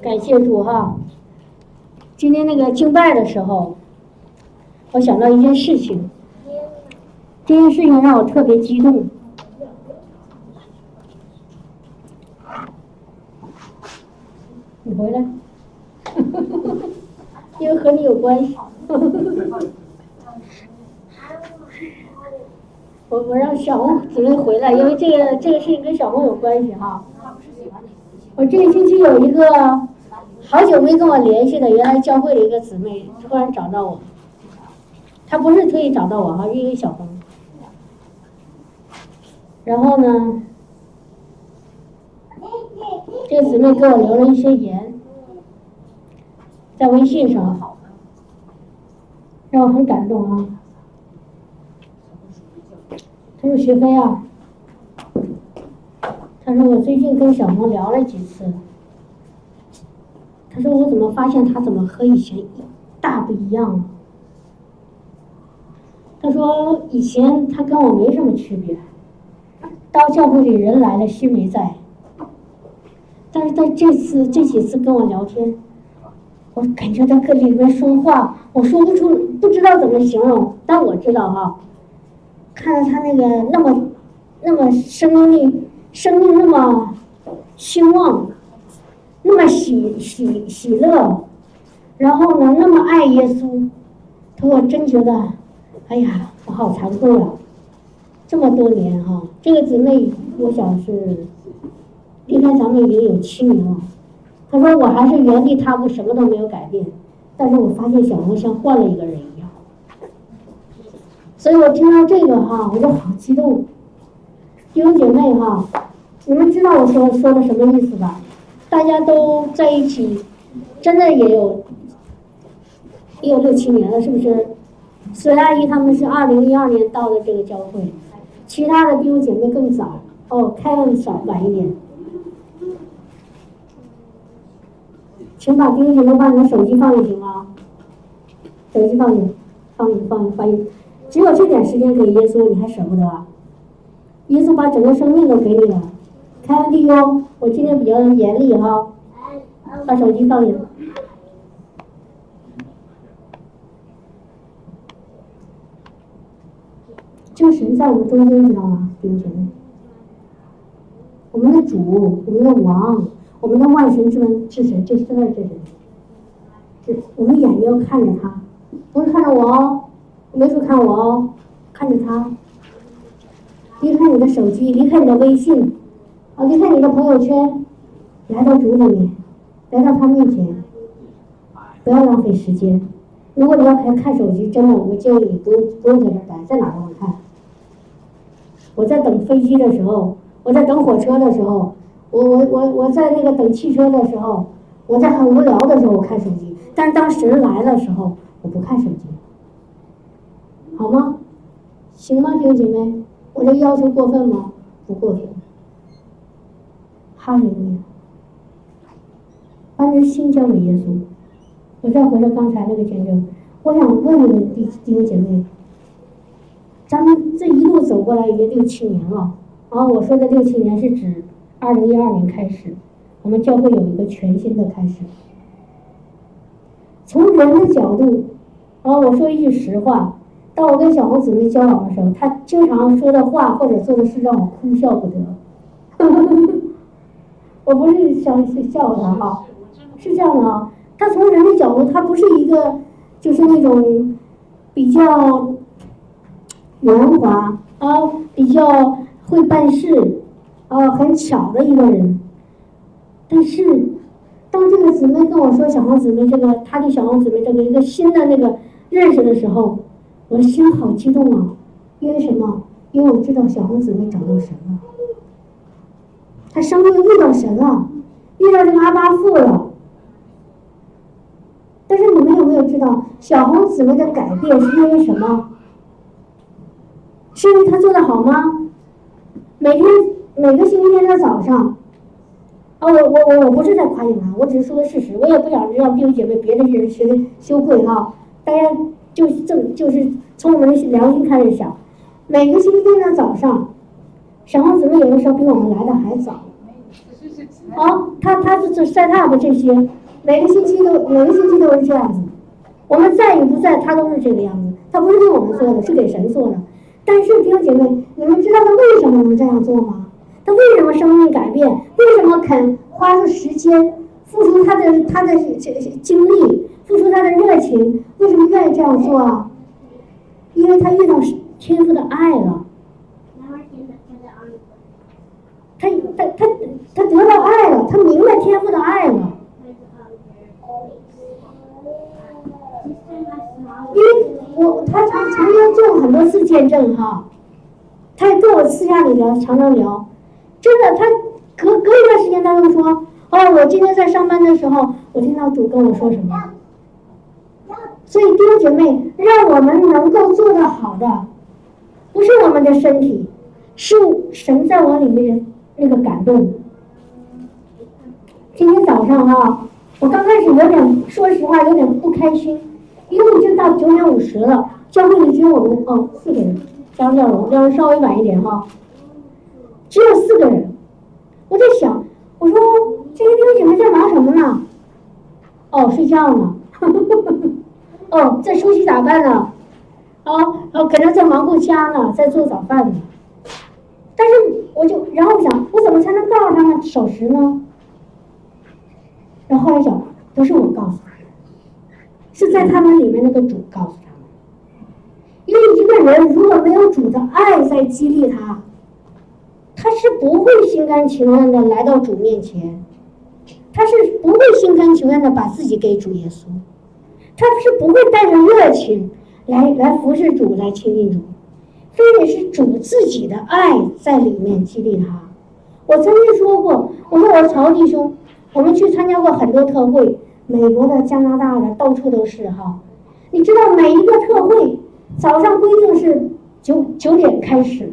感谢主哈！今天那个敬拜的时候，我想到一件事情，这件事情让我特别激动。你回来，因为和你有关系。我我让小红姊妹回来，因为这个这个事情跟小红有关系哈。我这个星期有一个好久没跟我联系的，原来教会的一个姊妹突然找到我，她不是特意找到我哈，是一个小红。然后呢，这个姊妹给我留了一些言，在微信上，让我很感动啊。她说：“学飞啊。”他说我最近跟小红聊了几次，他说我怎么发现他怎么和以前大不一样了？他说以前他跟我没什么区别，到教会里人来了心没在，但是在这次这几次跟我聊天，我感觉他跟里面说话，我说不出，不知道怎么形容，但我知道哈，看到他那个那么那么生命力。生命那么兴旺，那么喜喜喜乐，然后呢，那么爱耶稣，他我真觉得，哎呀，我好惭愧啊！这么多年哈，这个姊妹我想是离开咱们已经有七年了。他说我还是原地踏步，什么都没有改变，但是我发现小红像换了一个人一样。所以我听到这个哈，我就好激动。弟兄姐妹哈，你们知道我说说的什么意思吧？大家都在一起，真的也有也有六七年了，是不是？孙阿姨他们是二零一二年到的这个教会，其他的弟兄姐妹更早，哦，开了少晚一点。请把弟兄姐妹把你的手机放一停啊，手机放一放一放一放一，只有这点时间给耶稣，你还舍不得啊？耶稣把整个生命都给你了，开完弟兄，我今天比较严厉哈，把手机放下。这个神在我们中间，知道吗，弟兄姐妹？我们的主，我们的王，我们的万神之门是谁？就是在这里。这我们眼睛要看着他，不是看着我哦，没说看我哦，看着他。离开你的手机，离开你的微信，啊，离开你的朋友圈，来到主里面，来到他面前，不要浪费时间。如果你要看看手机，真的，我建议你不用不用在这待，在哪都能看。我在等飞机的时候，我在等火车的时候，我我我我在那个等汽车的时候，我在很无聊的时候我看手机，但是当神来的时候，我不看手机，好吗？行吗，弟兄姐妹？我这要求过分吗？不过分。哈利路亚！把你的心交给耶稣。我再回到刚才那个见证，我想问问弟弟兄姐妹，咱们这一路走过来已经六七年了。啊，我说的六七年是指二零一二年开始，我们教会有一个全新的开始。从人的角度，啊，我说一句实话。当我跟小红姊妹交往的时候，她经常说的话或者做的事让我哭笑不得。我不是想笑她哈，是这样的啊。她从人的角度，她不是一个就是那种比较圆滑啊，比较会办事啊，很巧的一个人。但是，当这个姊妹跟我说小红姊妹这个，她对小红姊妹这个一个新的那个认识的时候。我的心好激动啊！因为什么？因为我知道小红姊妹找到神了，她生命遇到神了，遇到这个阿巴父了。但是你们有没有知道，小红姊妹的改变是因为什么？是因为她做的好吗？每天每个星期天的早上，啊，我我我我不是在夸你们，我只是说个事实，我也不想让弟兄姐妹别的人觉得羞愧哈，大家。就是正就是从我们的良心开始想，每个星期天的早上，小王子们有的时候比我们来的还早，啊，他他是这 set up 这些，每个星期都每个星期都是这样子。我们在与不在，他都是这个样子。他不是给我们做的，是给神做的。但是弟兄姐妹，你们知道他为什么能这样做吗？他为什么生命改变？为什么肯花出时间，付出他的他的这精力，付出他的热情？为什么愿意这样做？因为他遇到天赋的爱了。他他他他得到爱了，他明白天赋的爱了。因为我他曾曾经做过很多次见证哈，他也跟我私下里聊，常常聊。真的，他隔隔一段时间，他就说：“哦，我今天在上班的时候，我听到主跟我说什么。”所以弟兄姐妹，让我们能够做得好的，不是我们的身体，是神在我里面那个感动。今天早上哈，我刚开始有点，说实话有点不开心，因为已经到九点五十了，教会里只有我们哦四个人，加上教要稍微晚一点哈。只有四个人，我在想，我说这些弟兄姐妹在忙什么呢？哦，睡觉呢。哦，在梳洗打扮呢。哦哦，可能在忙顾家呢，在做早饭呢。但是我就然后想，我怎么才能告诉他们守时呢？然后后来想，不是我告诉他们，是在他们里面那个主告诉他们。因为一个人如果没有主的爱在激励他。他是不会心甘情愿的来到主面前，他是不会心甘情愿的把自己给主耶稣，他是不会带着热情来来服侍主来亲近主，非得是主自己的爱在里面激励他。我曾经说过，我说我曹弟兄，我们去参加过很多特会，美国的、加拿大的，到处都是哈。你知道每一个特会早上规定是九九点开始。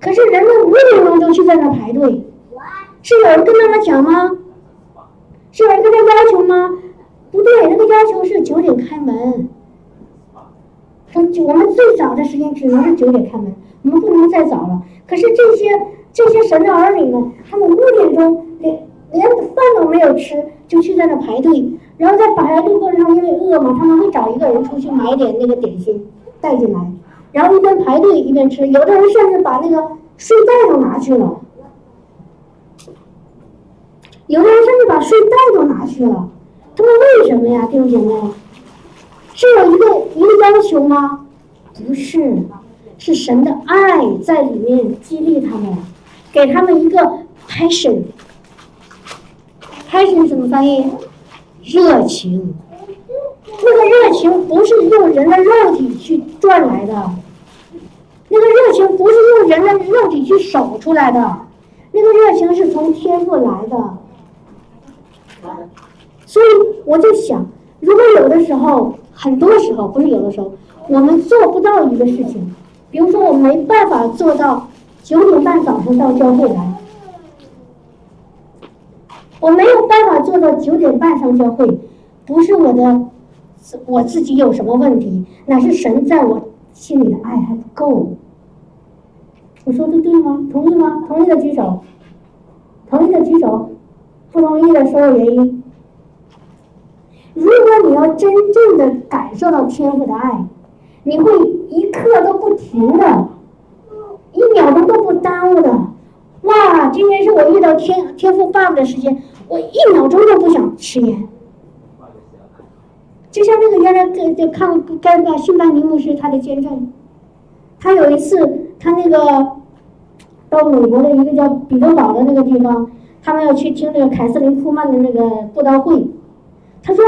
可是人们五点钟就去在那排队，是有人跟他们讲吗？是有人跟他要求吗？不对，那个要求是九点开门。说我们最早的时间只能是九点开门，我们不能再早了。可是这些这些神的儿女们，他们五点钟连连饭都没有吃，就去在那排队。然后在排队过程中，因为饿嘛，他们会找一个人出去买点那个点心带进来。然后一边排队一边吃，有的人甚至把那个睡袋都拿去了，有的人甚至把睡袋都拿去了。他们为什么呀，弟兄姐妹？是有一个一个要求吗？不是，是神的爱在里面激励他们，给他们一个 passion。passion 怎么翻译？热情。那个热情不是用人的肉体去赚来的，那个热情不是用人的肉体去守出来的，那个热情是从天赋来的。所以我就想，如果有的时候，很多时候不是有的时候，我们做不到一个事情，比如说我没办法做到九点半早上到教会来，我没有办法做到九点半上教会，不是我的。我自己有什么问题？乃是神在我心里的爱还不够。我说的对吗？同意吗？同意的举手。同意的举手。不同意的说说原因。如果你要真正的感受到天赋的爱，你会一刻都不停的，一秒钟都不耽误的。哇，今天是我遇到天天赋爸爸的时间，我一秒钟都不想迟延。就像那个原来就就看该个新班尼牧师他的见证，他有一次他那个到美国的一个叫彼得堡的那个地方，他们要去听那个凯瑟琳库曼的那个布道会，他说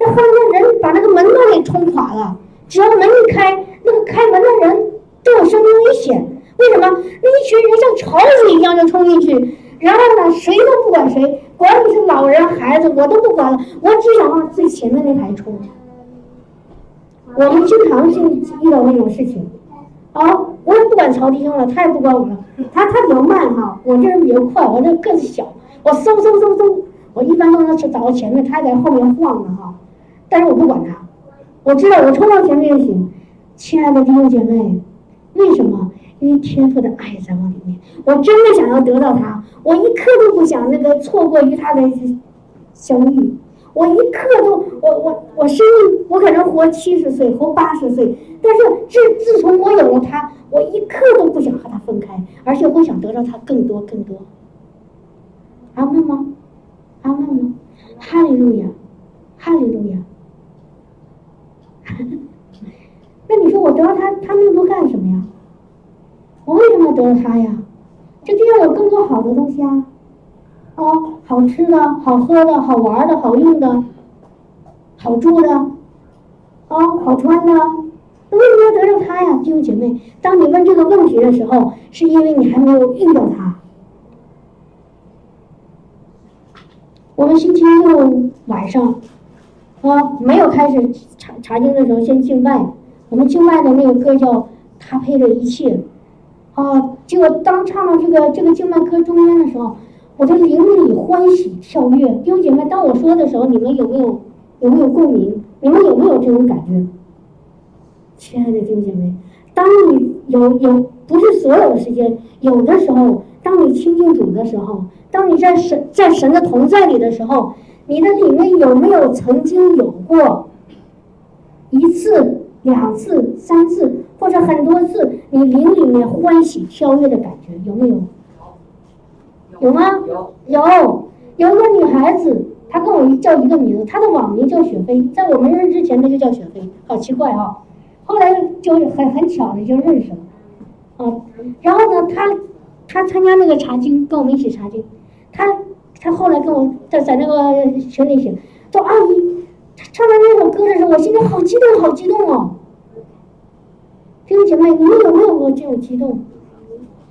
那后面人把那个门都给冲垮了，只要门一开，那个开门的人都有生命危险。为什么？那一群人像潮水一样就冲进去，然后呢，谁都不管谁。管你是老人孩子，我都不管了，我只想往最前面那排冲。我们经常性遇到那种事情，啊，我也不管曹弟兄了，他也不管我了，他他比较慢哈，我这人比较快，我这个子小，我嗖嗖嗖嗖，我一般都能去找到前面，他在后面晃呢哈，但是我不管他，我知道我冲到前面就行。亲爱的弟兄姐妹，为什么？因为天赋的爱在我里面，我真的想要得到他，我一刻都不想那个错过与他的相遇。我一刻都，我我我生命，我可能活七十岁，活八十岁，但是自自从我有了他，我一刻都不想和他分开，而且我想得到他更多更多。阿门吗？阿门吗？哈利路亚，哈利路亚。那你说我得到他，他那么多干什么呀？我为什么要得到他呀？这地上有更多好的东西啊。哦，好吃的、好喝的、好玩的、好用的、好住的，哦，好穿的，那为什么要得到他呀，弟兄姐妹？当你问这个问题的时候，是因为你还没有遇到他。我们星期六晚上，啊，没有开始查查经的时候，先敬拜。我们敬拜的那个歌叫《他配的一切》，啊，结果当唱到这个这个敬拜歌中间的时候。我的灵里欢喜跳跃，弟兄姐妹，当我说的时候，你们有没有有没有共鸣？你们有没有这种感觉？亲爱的弟兄姐妹，当你有有不是所有的时间，有的时候，当你亲近主的时候，当你在神在神的同在里的时候，你的里面有没有曾经有过一次、两次、三次，或者很多次，你灵里面欢喜跳跃的感觉，有没有？有吗？有有有一个女孩子，她跟我叫一个名字，她的网名叫雪飞，在我们认识之前，她就叫雪飞，好奇怪啊！后来就很很巧的就认识了，啊，然后呢，她他参加那个查经，跟我们一起查经，他他后来跟我在在那个群里写，说阿姨，唱完那首歌的时候，我心里好激动，好激动哦！弟兄姐妹，你们有没有过这种激动？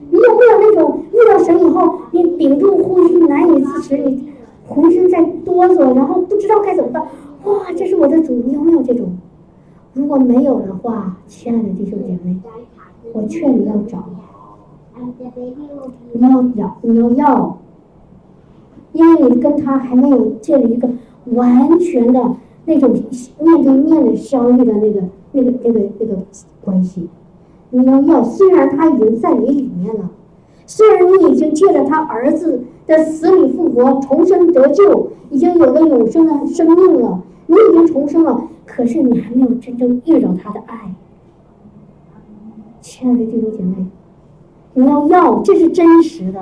你有没有那种遇到神以后，你屏住呼吸难以自持，你浑身在哆嗦，然后不知道该怎么办？哇，这是我的主！你有没有这种？如果没有的话，亲爱的弟兄姐妹，我劝你要找，你要要你要要，因为你跟他还没有建立一个完全的那种面对面的相遇的那个那个那个那个关系。你要要，虽然他已经在你里面了，虽然你已经借着他儿子的死里复活、重生得救，已经有了永生的生命了，你已经重生了，可是你还没有真正遇到他的爱。亲爱的弟兄姐妹，你要要，这是真实的。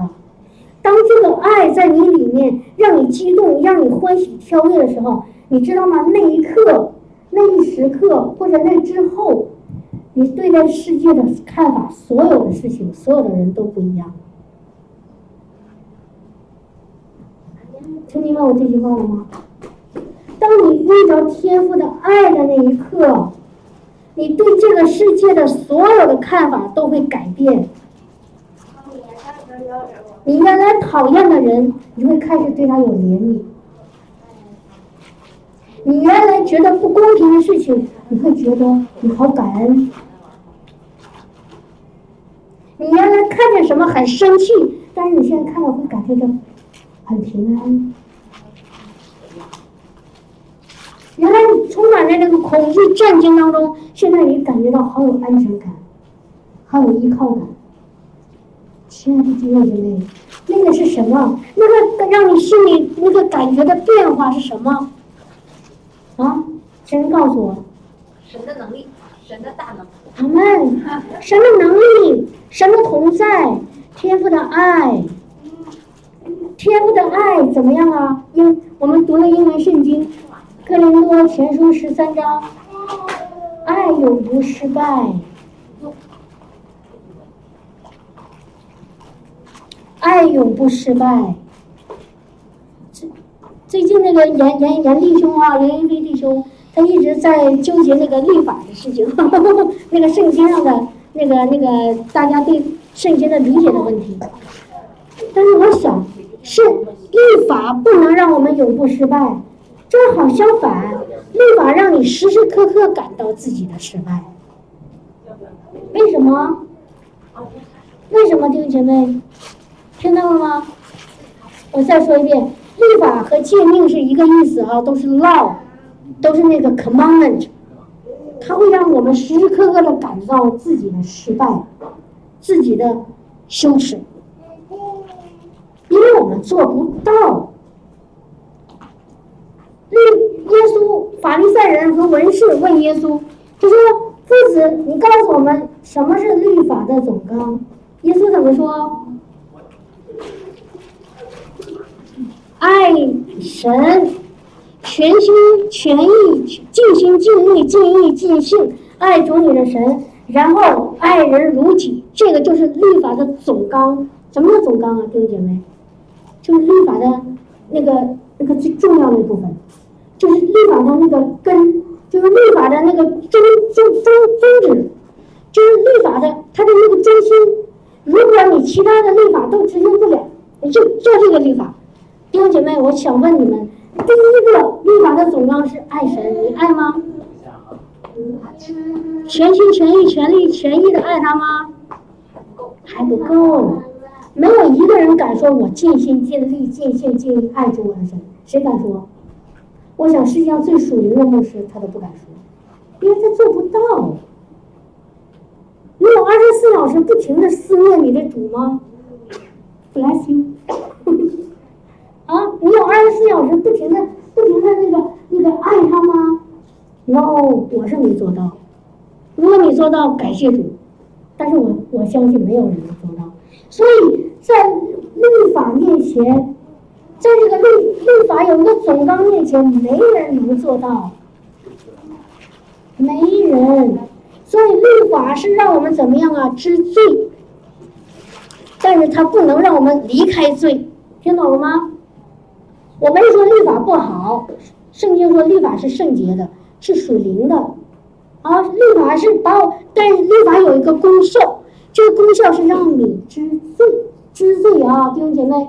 当这个爱在你里面让你激动、让你欢喜跳跃的时候，你知道吗？那一刻、那一时刻，或者那之后。你对待世界的看法，所有的事情，所有的人都不一样。听明白我这句话了吗？当你遇到天赋的爱的那一刻，你对这个世界的所有的看法都会改变。你原来讨厌的人，你会开始对他有怜悯；你原来觉得不公平的事情，你会觉得你好感恩。你原来看见什么很生气，但是你现在看到会感觉到很平安。原来你充满在那个恐惧战惊当中，现在你感觉到好有安全感，好有依靠感。亲爱的弟兄姐妹，那个是什么？那个让你心里那个感觉的变化是什么？啊？谁能告诉我？神的能力，神的大能。阿门。神的能力。神的同在，天赋的爱，天赋的爱怎么样啊？英，我们读了英文圣经，《哥林多前书》十三章，爱永不失败，爱永不失败。最最近那个严严严弟兄啊，严一飞弟兄，他一直在纠结那个立法的事情，那个圣经上的。那个那个，大家对圣经的理解的问题，但是我想，是立法不能让我们永不失败，正好相反，立法让你时时刻刻感到自己的失败。为什么？为什么弟兄姐妹听到了吗？我再说一遍，律法和诫命是一个意思啊，都是 law，都是那个 commandment。它会让我们时时刻刻的感到自己的失败，自己的羞耻，因为我们做不到。律耶稣法利赛人和文士问耶稣，就说：“夫子，你告诉我们什么是律法的总纲？”耶稣怎么说？爱神，全心全意，尽心尽力，尽意尽性爱主你的神，然后爱人如己，这个就是律法的总纲。什么叫总纲啊，弟兄姐妹？就是律法的那个那个最重要的部分。就是律法的那个根，就是律法的那个宗宗宗宗旨，就是律法的它的那个中心。如果你其他的律法都执行不了，你就做这个律法。弟兄姐妹，我想问你们，第一个律法的总纲是爱神，你爱吗？全心全意、全力全意的爱他吗？还不够，没有一个人敢说我尽心尽力、尽心尽力爱着我的神，谁敢说？我想，世界上最属灵的牧师，他都不敢说，因为他做不到。你有二十四小时不停的思念你的主吗？Bless you。啊，你有二十四小时不停的、不停的那个、那个爱他吗？No，我是没做到。如果你做到，感谢主。但是我我相信没有人能做到。所以在律法面前。在这个律律法有一个总纲面前，没人能做到，没人。所以律法是让我们怎么样啊？知罪，但是它不能让我们离开罪，听懂了吗？我没说律法不好，圣经说律法是圣洁的，是属灵的，啊，律法是把我，但是律法有一个功效，这个功效是让你知罪，知罪啊，弟兄姐妹。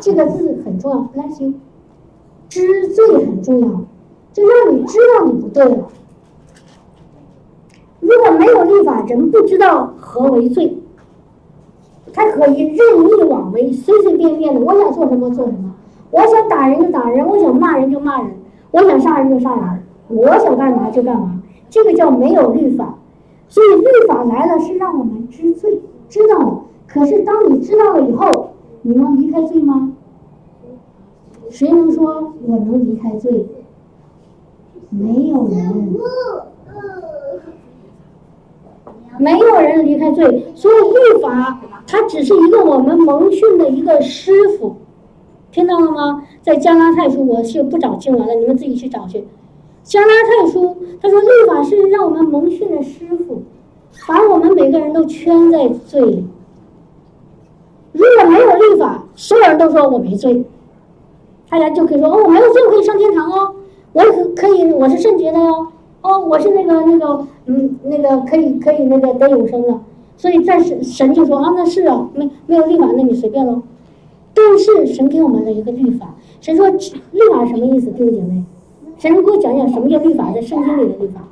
这个字很重要，bless you，知罪很重要，就让你知道你不对了。如果没有律法，人不知道何为罪，他可以任意妄为，随随便便的，我想做什么做什么，我想打人就打人，我想骂人就骂人，我想杀人就杀人，我想干嘛就干嘛，这个叫没有律法。所以律法来了是让我们知罪，知道。可是当你知道了以后，你能离开罪吗？谁能说我能离开罪？没有人，没有人离开罪。所以律法它只是一个我们蒙训的一个师傅，听到了吗？在加拉太书，我是不找经文了，你们自己去找去。加拉太书他说律法是让我们蒙训的师傅，把我们每个人都圈在罪里。如果没有律法，所有人都说我没罪，大家就可以说哦，我没有罪，我可以上天堂哦，我可可以，我是圣洁的哦，哦，我是那个那个嗯那个可以可以那个得永生的，所以在神神就说啊，那是啊，没没有律法，那你随便喽。但是神给我们的一个律法，神说律法什么意思？弟兄姐妹，神给我讲讲什么叫律法，在圣经里的律法，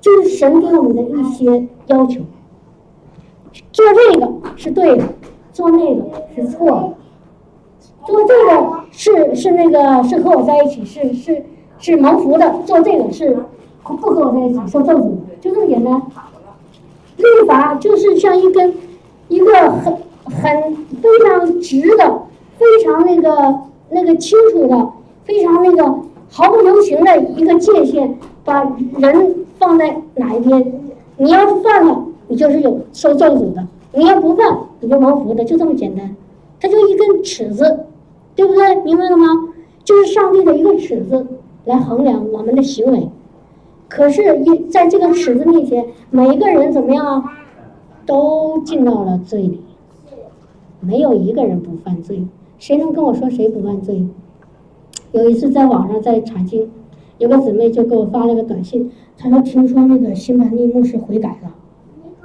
就是神给我们的一些要求，做这个是对的。做那个是错的，做这个是是那个是和我在一起是是是蒙福的，做这个是不和我在一起受咒诅的，就这么简单。律法就是像一根一个很很非常直的、非常那个那个清楚的、非常那个毫不留情的一个界限，把人放在哪一边。你要犯了，你就是有受咒诅的。你要不犯，你就蒙福的，就这么简单。它就一根尺子，对不对？明白了吗？就是上帝的一个尺子来衡量我们的行为。可是，一在这个尺子面前，每一个人怎么样啊？都进到了罪里，没有一个人不犯罪。谁能跟我说谁不犯罪？有一次在网上在查经，有个姊妹就给我发了个短信，她说听说那个新版利牧师悔改了。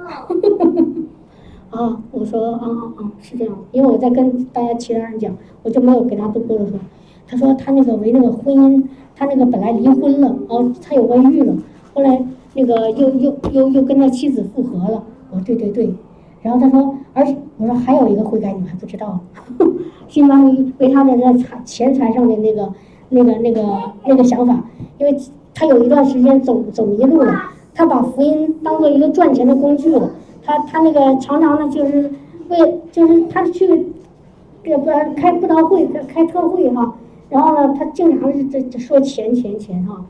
啊，我说啊啊啊，是这样，因为我在跟大家其他人讲，我就没有给他多多说。他说他那个为那个婚姻，他那个本来离婚了，哦，他有外遇了，后来那个又又又又跟他妻子复合了。我说对对对，然后他说，而且我说还有一个悔改你们还不知道，相当于为他的那财钱财上的那个那个那个那个想法，因为他有一段时间走走迷路了，他把福音当做一个赚钱的工具了。他他那个常常呢就是为就是他去这个不开布道会开特会哈，然后呢他经常是这这说钱钱钱哈，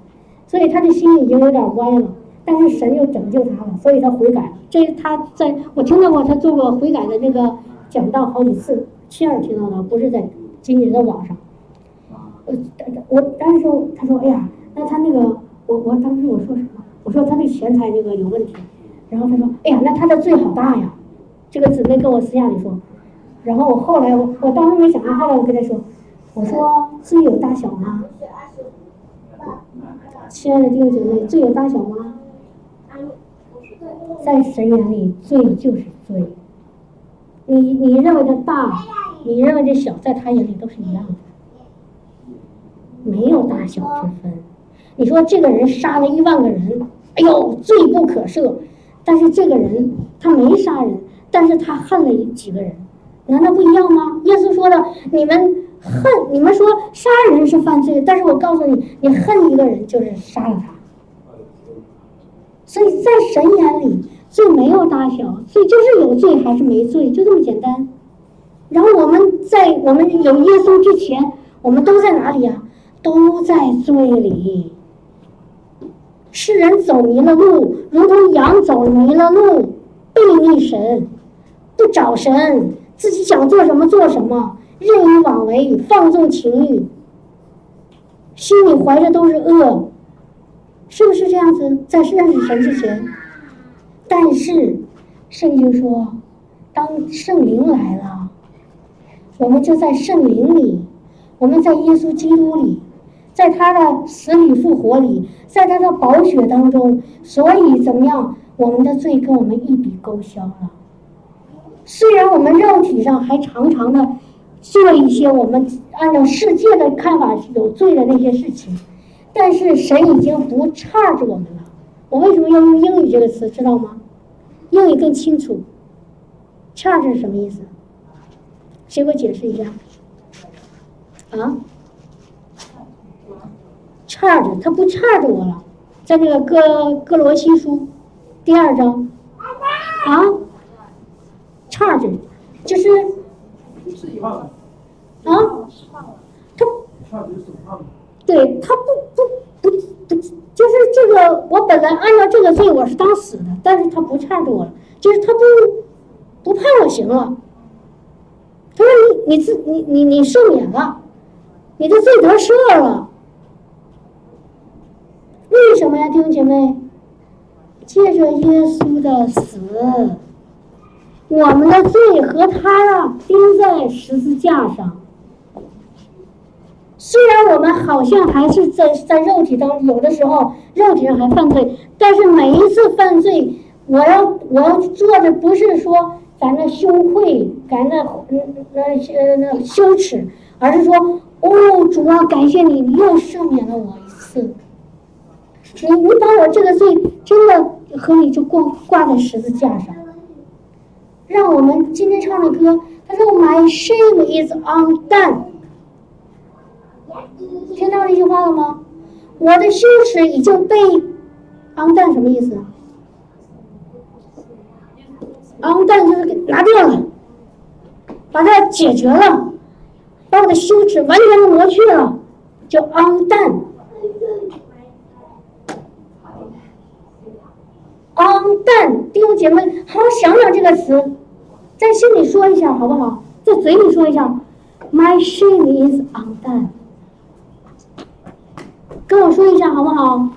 所以他的心已经有点歪了。但是神又拯救他了，所以他悔改了。这他在我听到过他做过悔改的那个讲道好几次，亲耳听到的，不是在仅仅在网上。我我当时他说：“哎呀，那他那个我我当时我说什么？我说他这钱财那个有问题。然后他说：哎呀，那他的罪好大呀！这个姊妹跟我私下里说。然后我后来我我当时没想到，后来我跟他说：我说罪有大小吗？亲爱的弟兄姐妹，罪有大小吗？”在神眼里，罪就是罪。你你认为的大，你认为的小，在他眼里都是一样的，没有大小之分。你说这个人杀了一万个人，哎呦，罪不可赦。但是这个人他没杀人，但是他恨了几个人，难道不一样吗？耶稣说的，你们恨，你们说杀人是犯罪，但是我告诉你，你恨一个人就是杀了他。所以在神眼里，罪没有大小，罪就是有罪还是没罪，就这么简单。然后我们在我们有耶稣之前，我们都在哪里呀？都在罪里。世人走迷了路，如同羊走迷了路，背逆神，不找神，自己想做什么做什么，任意妄为，放纵情欲，心里怀着都是恶。是不是这样子？在认识神之前，但是圣经说，当圣灵来了，我们就在圣灵里，我们在耶稣基督里，在他的死里复活里，在他的宝血当中，所以怎么样？我们的罪跟我们一笔勾销了。虽然我们肉体上还常常的做一些我们按照世界的看法有罪的那些事情。但是神已经不差着我们了。我为什么要用英语这个词，知道吗？英语更清楚。差是什么意思？谁给我解释一下？啊？差着，他不差着我了。在那个哥哥罗西书第二章啊，差着，就是啊，他。对他不不不不，就是这来按照这个罪我是当死的，但是他不差着我了，就是他不不判我刑了。他说你你自你你你赦免了，你的罪得赦了。为什么呀，弟兄姐妹？借着耶稣的死，我们的罪和他啊钉在十字架上。虽然我们好像还是在在肉体当中，有的时候肉体上还犯罪，但是每一次犯罪，我要我要做的不是说咱那羞愧，咱那嗯那呃那羞耻，而是说哦，主啊，感谢你，你又赦免了我一次。你你把我这个罪真的和你就挂挂在十字架上，让我们今天唱的歌，他说 My shame is undone。听到这句话了吗？我的羞耻已经被昂蛋什么意思？昂蛋就是给拿掉了，把它解决了，把我的羞耻完全的磨去了，叫昂蛋。昂蛋，弟兄姐妹，好好想想这个词，在心里说一下好不好？在嘴里说一下，My shame is undone。跟我说一下好不好？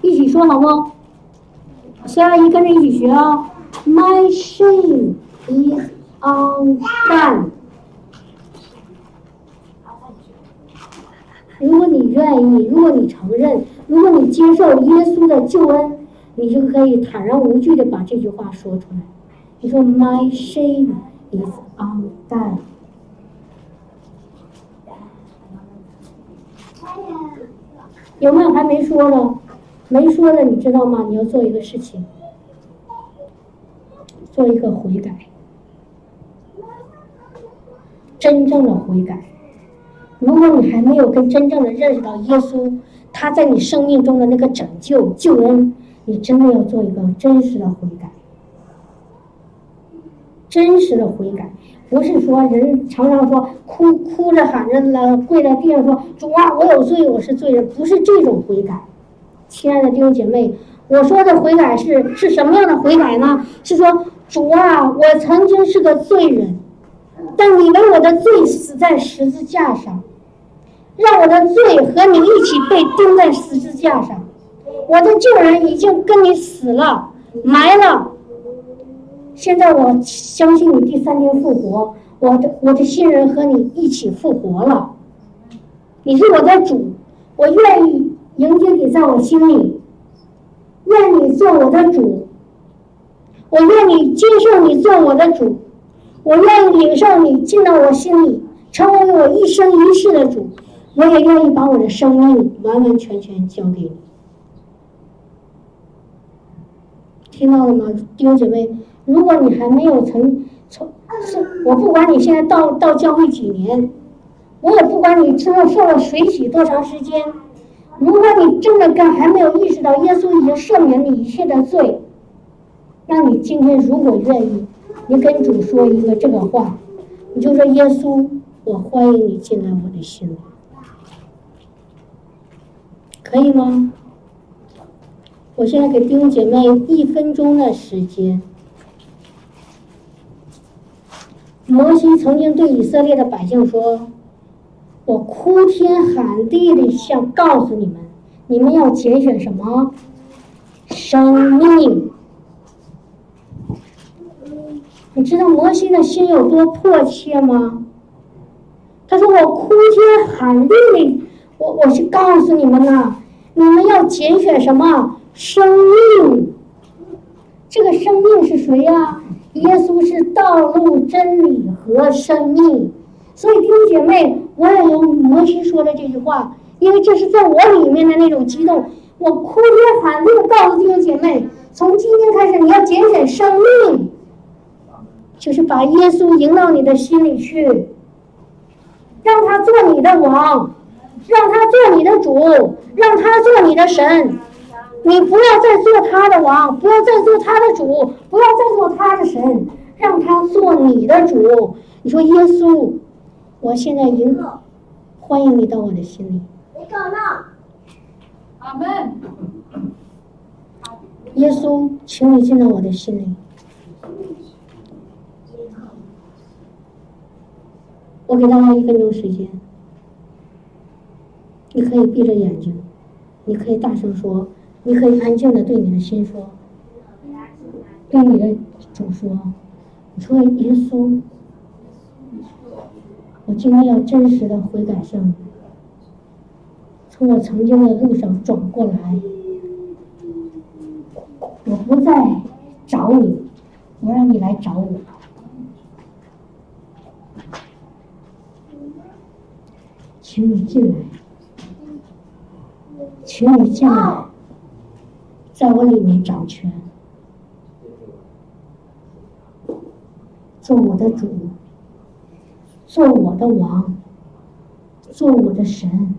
一起说好不？谢阿姨跟着一起学啊！My shame is undone。如果你愿意，如果你承认，如果你接受耶稣的救恩，你就可以坦然无惧的把这句话说出来。你说：“My shame is undone。”有没有还没说的？没说的，你知道吗？你要做一个事情，做一个悔改，真正的悔改。如果你还没有跟真正的认识到耶稣，他在你生命中的那个拯救救恩，你真的要做一个真实的悔改。真实的悔改，不是说人常常说哭哭着喊着了，跪在地上说主啊，我有罪，我是罪人，不是这种悔改。亲爱的弟兄姐妹，我说的悔改是是什么样的悔改呢？是说主啊，我曾经是个罪人，但你为我的罪死在十字架上，让我的罪和你一起被钉在十字架上。我的旧人已经跟你死了，埋了。现在我相信你第三天复活，我的我的新人和你一起复活了。你是我的主，我愿意迎接你在我心里，愿你做我的主，我愿意接受你做我的主，我愿意领受你进到我心里，成为我一生一世的主。我也愿意把我的生命完完全全交给你。听到了吗，弟兄姐妹？如果你还没有从从是，我不管你现在到到教会几年，我也不管你之后受了水洗多长时间。如果你真的干还没有意识到耶稣已经赦免你一切的罪，那你今天如果愿意，你跟主说一个这个话，你就说耶稣，我欢迎你进来我的心里，可以吗？我现在给弟兄姐妹一分钟的时间。摩西曾经对以色列的百姓说：“我哭天喊地的想告诉你们，你们要拣选什么？生命。你知道摩西的心有多迫切吗？他说：我哭天喊地的，我我是告诉你们呐，你们要拣选什么？”生命，这个生命是谁呀？耶稣是道路、真理和生命。所以弟兄姐妹，我也用摩西说的这句话，因为这是在我里面的那种激动。我哭天喊地告诉弟兄姐妹：从今天开始，你要拣选生命，就是把耶稣迎到你的心里去，让他做你的王，让他做你的主，让他做你的神。你不要再做他的王，不要再做他的主，不要再做他的神，让他做你的主。你说耶稣，我现在迎欢迎你到我的心里。阿门。耶稣，请你进到我的心里。我给大家一分钟时间，你可以闭着眼睛，你可以大声说。你可以安静的对你的心说，对你的主说：“你说耶稣，我今天要真实的悔改圣，从我曾经的路上转过来，我不再找你，我让你来找我，请你进来，请你进来。”在我里面掌权，做我的主，做我的王，做我的神。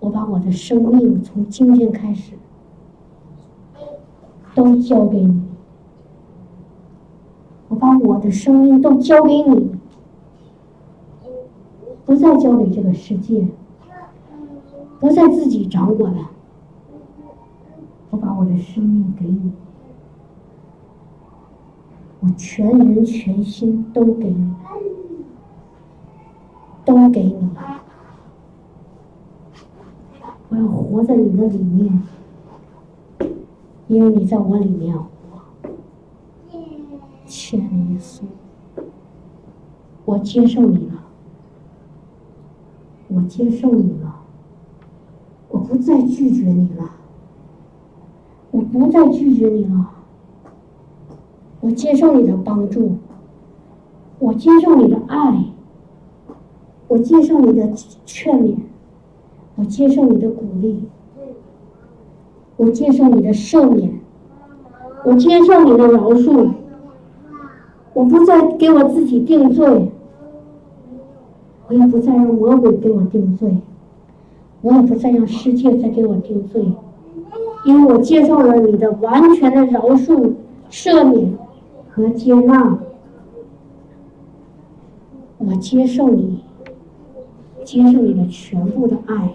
我把我的生命从今天开始都交给你，我把我的生命都交给你，不再交给这个世界，不再自己掌管了。我把我的生命给你，我全人全心都给你，都给你。我要活在你的里面，因为你在我里面活。亲爱的耶稣，我接受你了，我接受你了，我不再拒绝你了。我不再拒绝你了，我接受你的帮助，我接受你的爱，我接受你的劝勉，我接受你的鼓励，我接受你的赦免，我接受你的饶恕，我不再给我自己定罪，我也不再让魔鬼给我定罪，我也不再让世界再给我定罪。因为我接受了你的完全的饶恕、赦免和接纳。我接受你，接受你的全部的爱。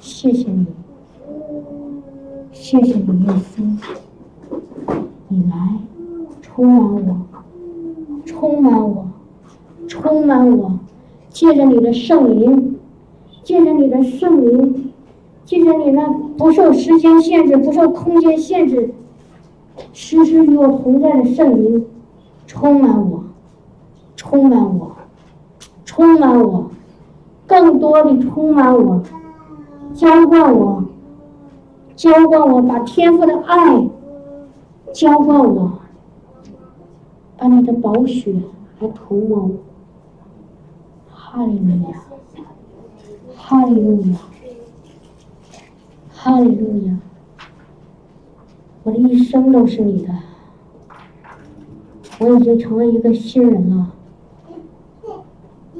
谢谢你，谢谢你，耶稣，你来充满我，充满我，充满我，借着你的圣灵，借着你的圣灵，借着你那不受时间限制、不受空间限制、时时与我同在的圣灵，充满我，充满我，充满我，更多的充满我。浇灌我，浇灌我，把天赋的爱浇灌我，把你的宝血来涂抹我。哈利路亚，哈利路亚，哈利路亚！我的一生都是你的，我已经成为一个新人了，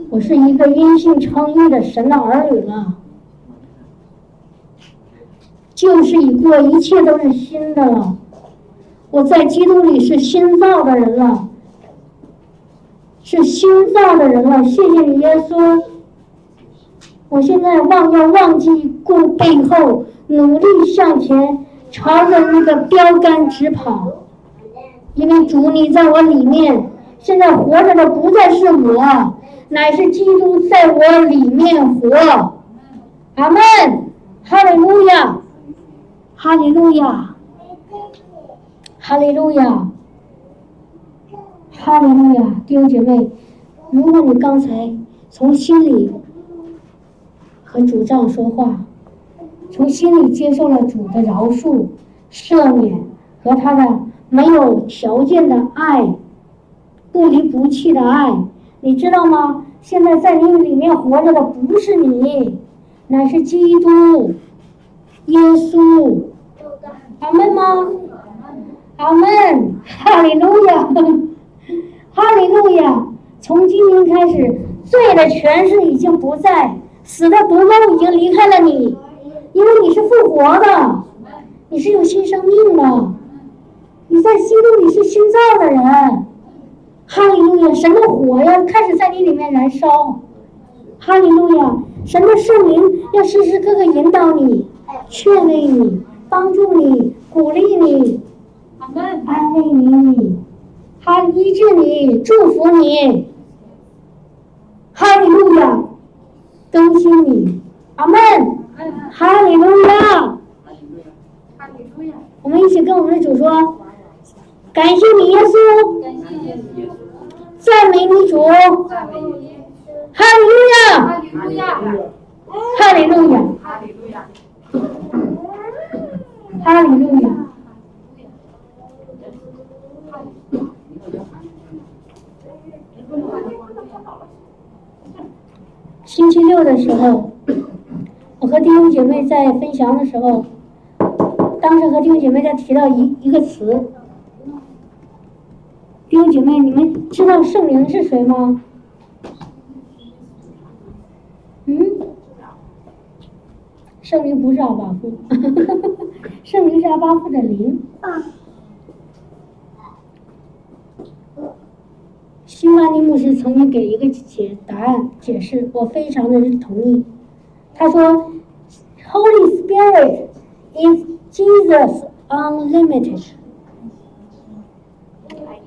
我是一个因信称义的神的儿女了。旧事已过，一切都是新的了。我在基督里是新造的人了，是新造的人了。谢谢你，耶稣。我现在忘要忘记过背后，努力向前，朝着那个标杆直跑。因为主你在我里面，现在活着的不再是我，乃是基督在我里面活。阿门，哈利路亚。哈利路亚，哈利路亚，哈利路亚！弟兄姐妹，如果你刚才从心里和主这样说话，从心里接受了主的饶恕、赦免和他的没有条件的爱、不离不弃的爱，你知道吗？现在在你里面活着的不是你，乃是基督。耶稣，阿门吗？阿门，哈利路亚，哈利路亚。从今天开始，罪的权势已经不在，死的毒钩已经离开了你，因为你是复活的，你是有新生命的，你在基督里是新造的人。哈利路亚，神的火呀，开始在你里面燃烧。哈利路亚，神的圣灵要时时刻刻引导你。劝慰你，帮助你，鼓励你，安慰你，他医治你，祝福你，哈利路亚，更新你，阿门，哈利路亚，哈利路亚，我们一起跟我们的主说，感谢你耶稣，赞美你主，哈利路亚，哈利路亚，哈利路亚，哈利路亚。哈利路亚！星期六的时候，我和弟兄姐妹在分享的时候，当时和弟兄姐妹在提到一一个词。弟兄姐妹，你们知道圣灵是谁吗？嗯？圣灵不是阿巴夫，圣灵是阿巴夫的灵。啊新安尼牧师曾经给一个解答案解释，我非常的同意。他说：“Holy Spirit is Jesus Unlimited。”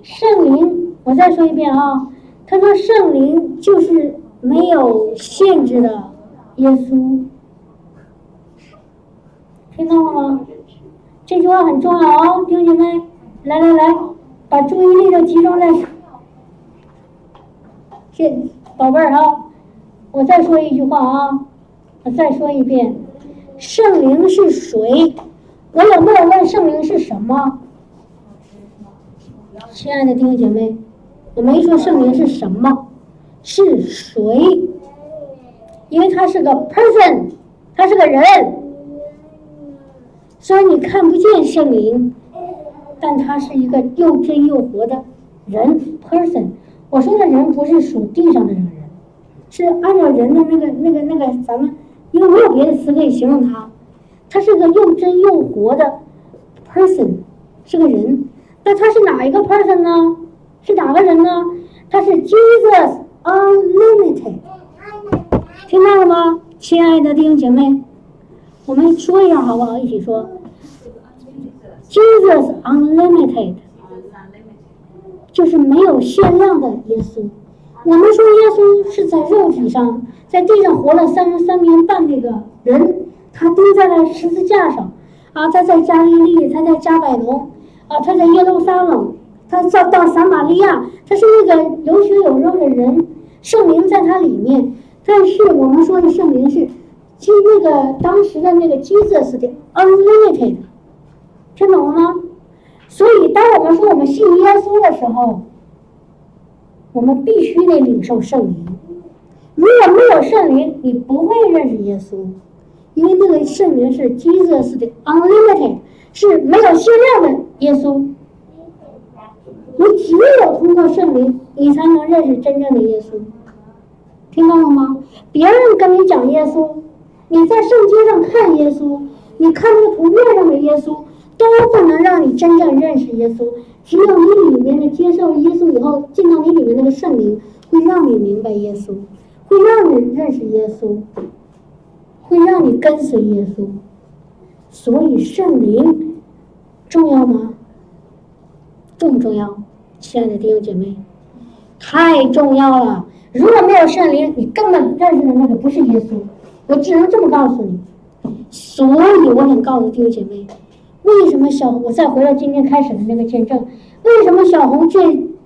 圣灵，我再说一遍啊，他说圣灵就是没有限制的耶稣。听到了吗？这句话很重要哦，弟兄姐妹，来来来，把注意力都集中在，这宝贝儿啊，我再说一句话啊，我再说一遍，圣灵是谁？我有没有问圣灵是什么？亲爱的弟兄姐妹，我没说圣灵是什么，是谁？因为他是个 person，他是个人。虽然你看不见圣灵，但他是一个又真又活的人 person。我说的人不是属地上的这个人，是按照人的那个那个那个咱们，因为没有别的词可以形容他，他是个又真又活的 person，是个人。那他是哪一个 person 呢？是哪个人呢？他是 Jesus Unlimited，听到了吗，亲爱的弟兄姐妹？我们说一下好不好？一起说，Jesus Unlimited，就是没有限量的耶稣。我们说耶稣是在肉体上，在地上活了三十三年半那个人，他钉在了十字架上，啊，他在加利利，他在加百农，啊，他在耶路撒冷，他到到撒玛利亚，他是那个有血有肉的人，圣灵在他里面。但是我们说的圣灵是，即那个当时的那个 Jesus 的 Unlimited，听懂了吗？所以当我们说我们信耶稣的时候。我们必须得领受圣灵，如果没有圣灵，你不会认识耶稣，因为那个圣灵是 Jesus 的 unlimited，是没有限量的耶稣。你只有通过圣灵，你才能认识真正的耶稣。听到了吗？别人跟你讲耶稣，你在圣经上看耶稣，你看那个图片上的耶稣，都不能让你真正认识耶稣。只有你里面的接受耶稣以后，进到你里面那个圣灵，会让你明白耶稣，会让你认识耶稣，会让你跟随耶稣。所以圣灵重要吗？重不重要？亲爱的弟兄姐妹，太重要了！如果没有圣灵，你根本认识的那个不是耶稣。我只能这么告诉你。所以我想告诉弟兄姐妹。为什么小我再回到今天开始的那个见证？为什么小红这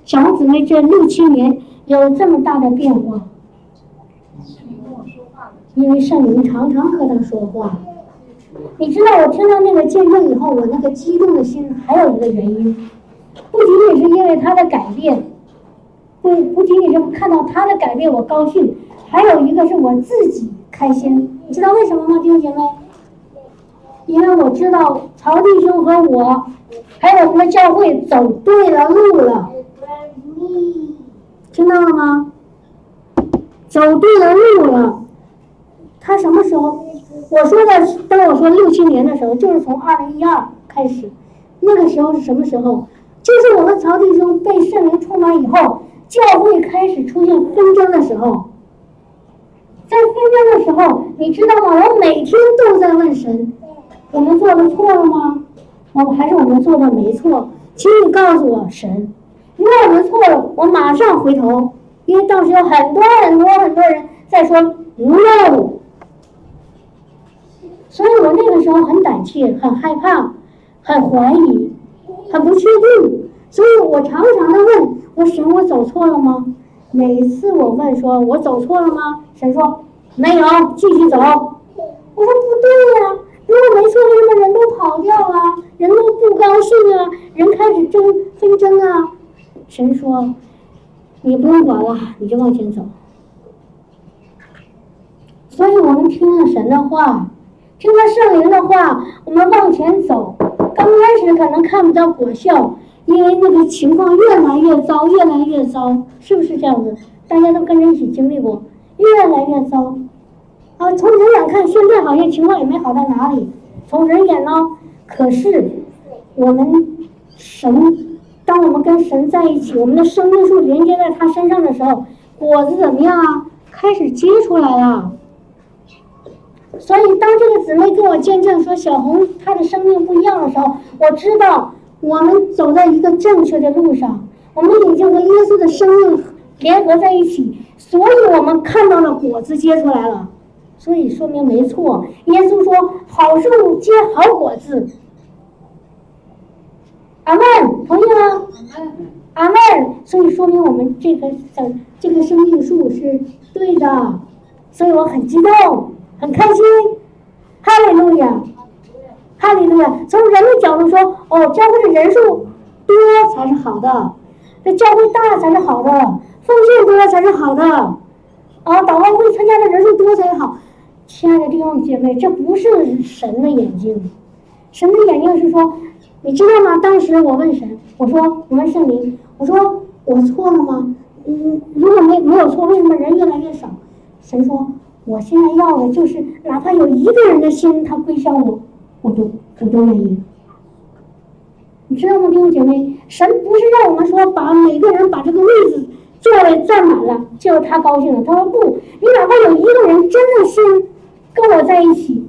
小姊妹这六七年有这么大的变化？因为圣灵常常和她说话。你知道我听到那个见证以后，我那个激动的心还有一个原因，不仅仅是因为她的改变，不不仅仅是看到她的改变我高兴，还有一个是我自己开心。你知道为什么吗，弟兄姐妹？因为我知道曹弟兄和我，还有我们教会走对了路了，听到了吗？走对了路了。他什么时候？我说的，当我说六七年的时候，就是从二零一二开始。那个时候是什么时候？就是我和曹弟兄被圣灵充满以后，教会开始出现纷争的时候。在纷争的时候，你知道吗？我每天都在问神。我们做的错了吗？我们还是我们做的没错？请你告诉我，神，如果我们错了，我马上回头，因为当时有很多很多很多人在说 no，所以我那个时候很胆怯，很害怕，很怀疑，很不确定，所以我常常的问我神，我走错了吗？每次我问说我走错了吗？神说没有，继续走。我说不对呀。如果没错，为什么人都跑掉了？人都不高兴啊？人开始争纷争啊？神说：“你不用管了，你就往前走。”所以我们听了神的话，听了圣灵的话，我们往前走。刚开始可能看不到果效，因为那个情况越来越糟，越来越糟，是不是这样子？大家都跟着一起经历过，越来越糟。啊，从人眼看，现在好像情况也没好到哪里。从人眼呢，可是我们神，当我们跟神在一起，我们的生命树连接在他身上的时候，果子怎么样啊？开始结出来了。所以，当这个姊妹跟我见证说小红她的生命不一样的时候，我知道我们走在一个正确的路上，我们已经和耶稣的生命联合在一起，所以我们看到了果子结出来了。所以说明没错，耶稣说：“好树结好果子。”阿门，同意吗？阿门。所以说明我们这个小这个生命树是对的，所以我很激动，很开心。哈利路亚，哈利路亚。从人的角度说，哦，教会的人数多才是好的，这教会大才是好的，奉献多才是好的，啊，祷告会参加的人数多才好。亲爱的弟兄姐妹，这不是神的眼睛，神的眼睛是说，你知道吗？当时我问神，我说我问圣灵，我说我错了吗？嗯，如果没没有错，为什么人越来越少？神说，我现在要的就是，哪怕有一个人的心他归向我，我都我都愿意。你知道吗，弟兄姐妹？神不是让我们说把每个人把这个位置座位占满了，就他高兴了。他说不，你哪怕有一个人真的心跟我在一起，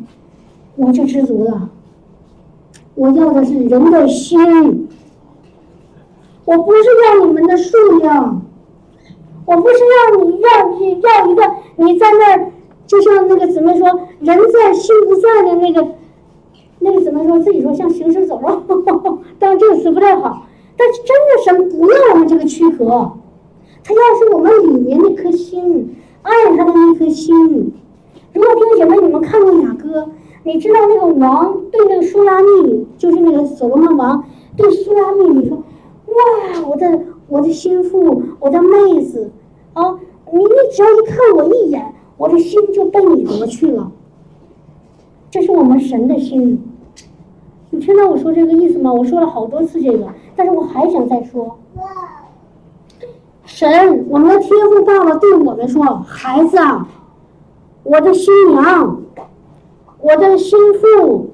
我就知足了。我要的是人的心，我不是要你们的数量，我不是要你要要一个你在那儿，就像那个姊妹说“人在心不在”的那个那个姊妹说自己说像行尸走肉，当然这个词不太好，但是真的神不要我们这个躯壳，他要是我们里面那颗心，爱他的那颗心。如果弟兄姐妹你们看过雅歌。你知道那个王对那个苏拉密，就是那个所罗门王对苏拉密，你说，哇，我的我的心腹，我的妹子，啊，你你只要一看我一眼，我的心就被你夺去了。这是我们神的心，你听到我说这个意思吗？我说了好多次这个，但是我还想再说，神，我们的天父爸爸对我们说，孩子啊，我的新娘。我的心腹，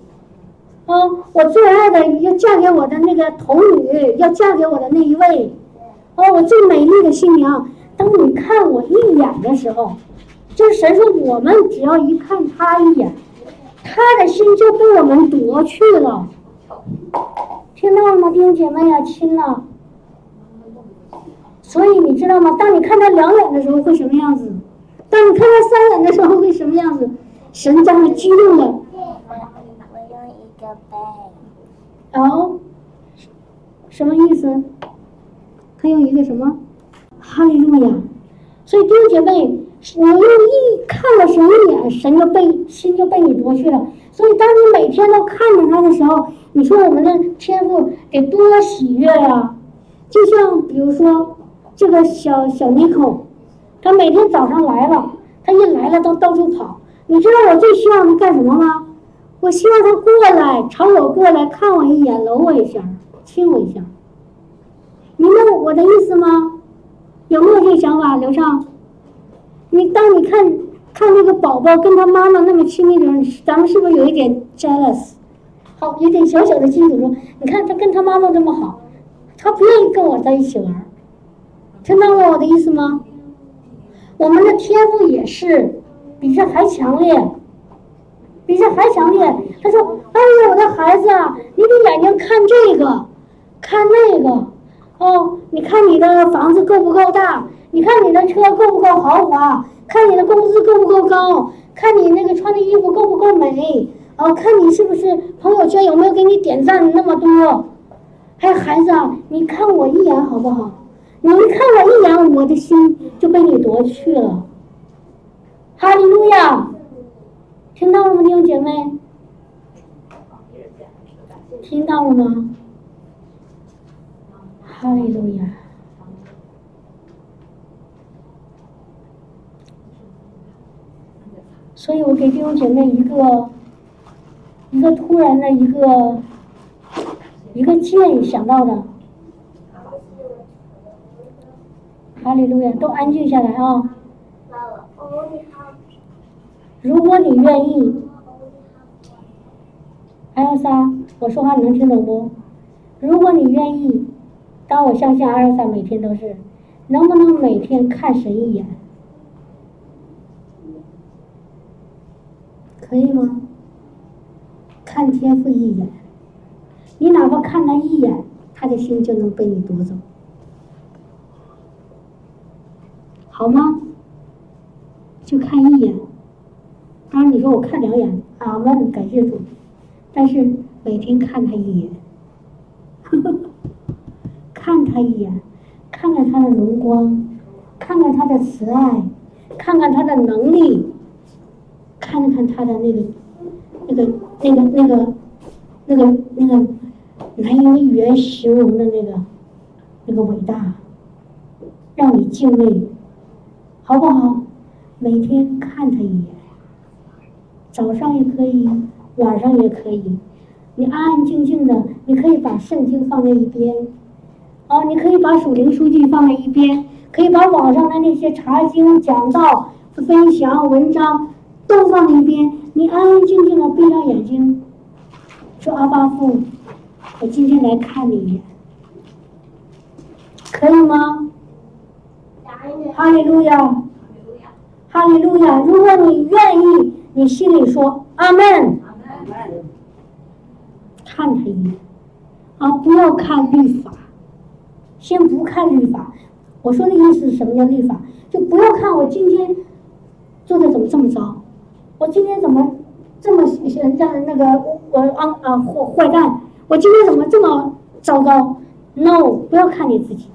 啊，我最爱的要嫁给我的那个童女，要嫁给我的那一位，哦，我最美丽的新娘。当你看我一眼的时候，就是神说，我们只要一看他一眼，他的心就被我们夺去了。听到了吗，弟兄姐妹呀，亲呐。所以你知道吗？当你看他两眼的时候会什么样子？当你看到三眼的时候会什么样子？神将会激动的。哦，什么意思？他用一个什么？哈利路亚！所以弟兄姐妹，你用一看了神一眼，神就被心就被你夺去了。所以当你每天都看着他的时候，你说我们的天赋得多喜悦啊！就像比如说这个小小尼克，他每天早上来了，他一来了都到处跑。你知道我最希望他干什么吗？我希望他过来，朝我过来看我一眼，搂我一下，亲我一下。明白我的意思吗？有没有这个想法，刘畅？你当你看看那个宝宝跟他妈妈那么亲密的时候，咱们是不是有一点 jealous？好，有点小小的嫉妒，说你看他跟他妈妈这么好，他不愿意跟我在一起玩。听到了我的意思吗？我们的天赋也是。比这还强烈，比这还强烈。他说：“哎呀，我的孩子啊，你的眼睛看这个，看那个，哦，你看你的房子够不够大？你看你的车够不够豪华？看你的工资够不够高？看你那个穿的衣服够不够美？哦，看你是不是朋友圈有没有给你点赞那么多？哎，孩子啊，你看我一眼好不好？你一看我一眼，我的心就被你夺去了。”哈利路亚，听到了吗，弟兄姐妹？听到了吗？哈利路亚。所以我给弟兄姐妹一个一个突然的一个一个建议想到的。哈利路亚，都安静下来啊！如果你愿意，艾尔莎，我说话你能听懂不？如果你愿意，当我相信艾尔莎每天都是，能不能每天看神一眼？可以吗？看天赋一眼，你哪怕看他一眼，他的心就能被你夺走，好吗？就看一眼。当然，你说我看两眼，阿门，感谢主。但是每天看他一眼，看他一眼，看看他的荣光，看看他的慈爱，看看他的能力，看看他的那个、那个、那个、那个、那个、那个难以用语言形容的那个、那个伟大，让你敬畏，好不好？每天看他一眼。早上也可以，晚上也可以，你安安静静的，你可以把圣经放在一边，哦，你可以把属灵书籍放在一边，可以把网上的那些查经讲道、分享文章都放在一边，你安安静静的闭上眼睛，说阿巴父，我今天来看你一眼，可以吗？哈利路亚，哈利路亚！如果你愿意，你心里说阿门，看他一眼，啊，不要看律法，先不看律法。我说的意思是什么叫律法？就不要看我今天做的怎么这么糟，我今天怎么这么像那个我啊啊坏坏蛋，我今天怎么这么糟糕？No，不要看你自己。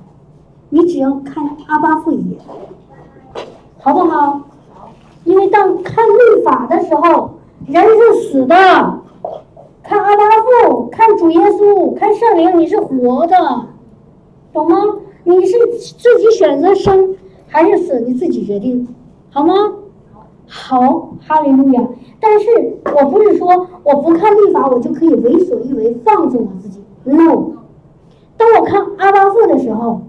你只要看阿巴父一眼，好不好？因为当看律法的时候，人是死的；看阿巴父，看主耶稣，看圣灵，你是活的，懂吗？你是自己选择生还是死，你自己决定，好吗？好，哈利路亚。但是我不是说我不看律法，我就可以为所欲为，放纵我自己。No，当我看阿巴父的时候。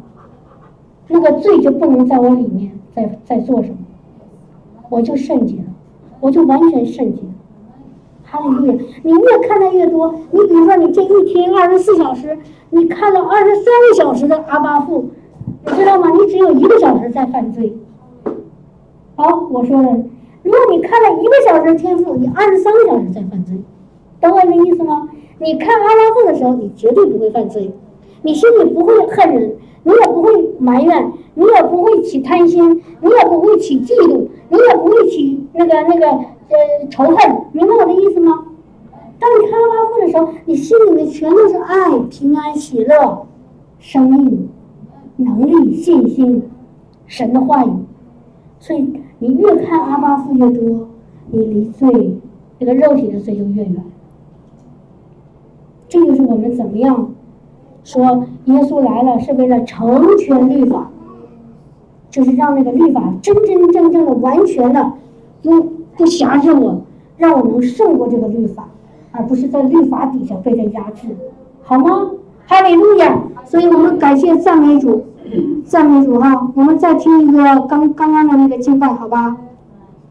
那个罪就不能在我里面，在在做什么，我就圣洁了，我就完全圣洁。哈利路亚！你越看的越多，你比如说你这一天二十四小时，你看了二十三个小时的阿巴父，你知道吗？你只有一个小时在犯罪。好，我说了，如果你看了一个小时天赋，你二十三个小时在犯罪，懂我的意思吗？你看阿巴父的时候，你绝对不会犯罪，你心里不会恨人。你也不会埋怨，你也不会起贪心，你也不会起嫉妒，你也不会起那个那个呃仇恨，明白我的意思吗？当你看阿巴父的时候，你心里面全都是爱、平安、喜乐、生命、能力、信心、神的话语，所以你越看阿巴父越多，你离罪这个肉体的罪就越远。这就是我们怎么样。说耶稣来了是为了成全律法，就是让那个律法真真正正的、完全的不不辖制我，让我能胜过这个律法，而不是在律法底下被他压制，好吗？哈利路亚！所以我们感谢赞美主，赞美主哈！我们再听一个刚刚刚的那个经拜，好吧？